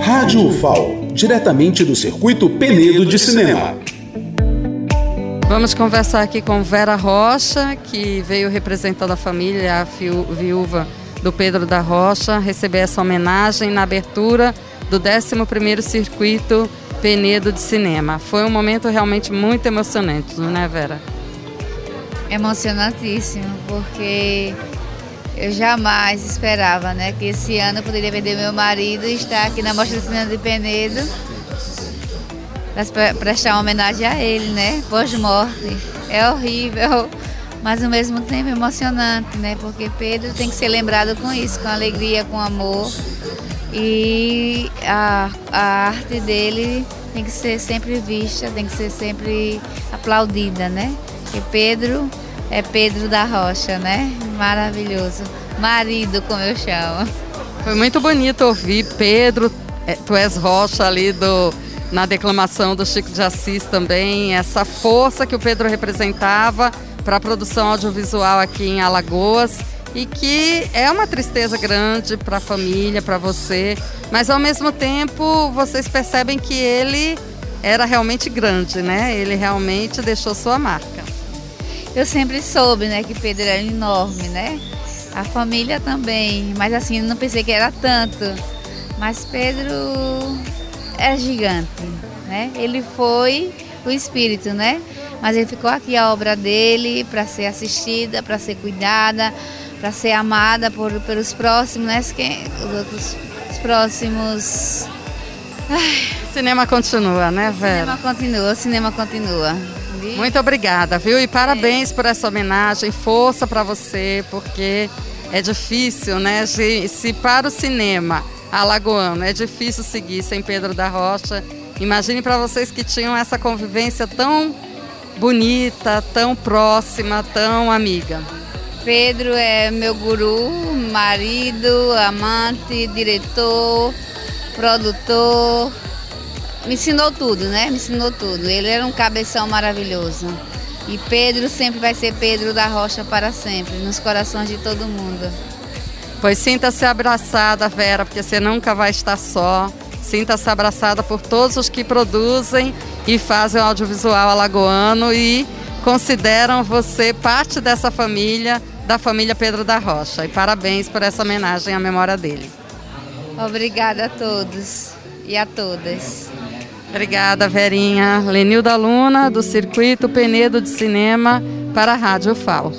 Rádio UFAO, diretamente do circuito Penedo de Cinema. Vamos conversar aqui com Vera Rocha, que veio representando a família, a viúva do Pedro da Rocha, receber essa homenagem na abertura do 11º Circuito Penedo de Cinema. Foi um momento realmente muito emocionante, não é, Vera? Emocionantíssimo, porque eu jamais esperava né, que esse ano eu poderia perder meu marido e estar aqui na Mostra de Cinema de Penedo para prestar uma homenagem a ele, né? Pós-morte. É horrível, mas ao mesmo tempo emocionante, né? Porque Pedro tem que ser lembrado com isso, com alegria, com amor. E a, a arte dele tem que ser sempre vista, tem que ser sempre aplaudida, né? Porque Pedro é Pedro da Rocha, né? Maravilhoso. Marido, como eu chamo. Foi muito bonito ouvir Pedro, é, tu és Rocha ali do, na declamação do Chico de Assis também, essa força que o Pedro representava para a produção audiovisual aqui em Alagoas e que é uma tristeza grande para a família, para você, mas ao mesmo tempo vocês percebem que ele era realmente grande, né? Ele realmente deixou sua marca. Eu sempre soube, né, que Pedro era enorme, né? A família também, mas assim, não pensei que era tanto. Mas Pedro é gigante, né? Ele foi o espírito, né? Mas ele ficou aqui a obra dele para ser assistida, para ser cuidada, para ser amada por, pelos próximos, né? Os outros os próximos. Ai. Cinema continua, né, Vera? O cinema continua, o cinema continua. Muito obrigada, viu? E parabéns é. por essa homenagem, força para você, porque é difícil, né? Se para o cinema alagoano é difícil seguir sem Pedro da Rocha, imagine para vocês que tinham essa convivência tão bonita, tão próxima, tão amiga. Pedro é meu guru, marido, amante, diretor, produtor. Me ensinou tudo, né? Me ensinou tudo. Ele era um cabeção maravilhoso. E Pedro sempre vai ser Pedro da Rocha para sempre, nos corações de todo mundo. Pois sinta-se abraçada, Vera, porque você nunca vai estar só. Sinta-se abraçada por todos os que produzem e fazem o audiovisual alagoano e consideram você parte dessa família da família Pedro da Rocha. E parabéns por essa homenagem à memória dele. Obrigada a todos e a todas. Obrigada, Verinha. Lenilda Luna, do Circuito Penedo de Cinema, para a Rádio FAO.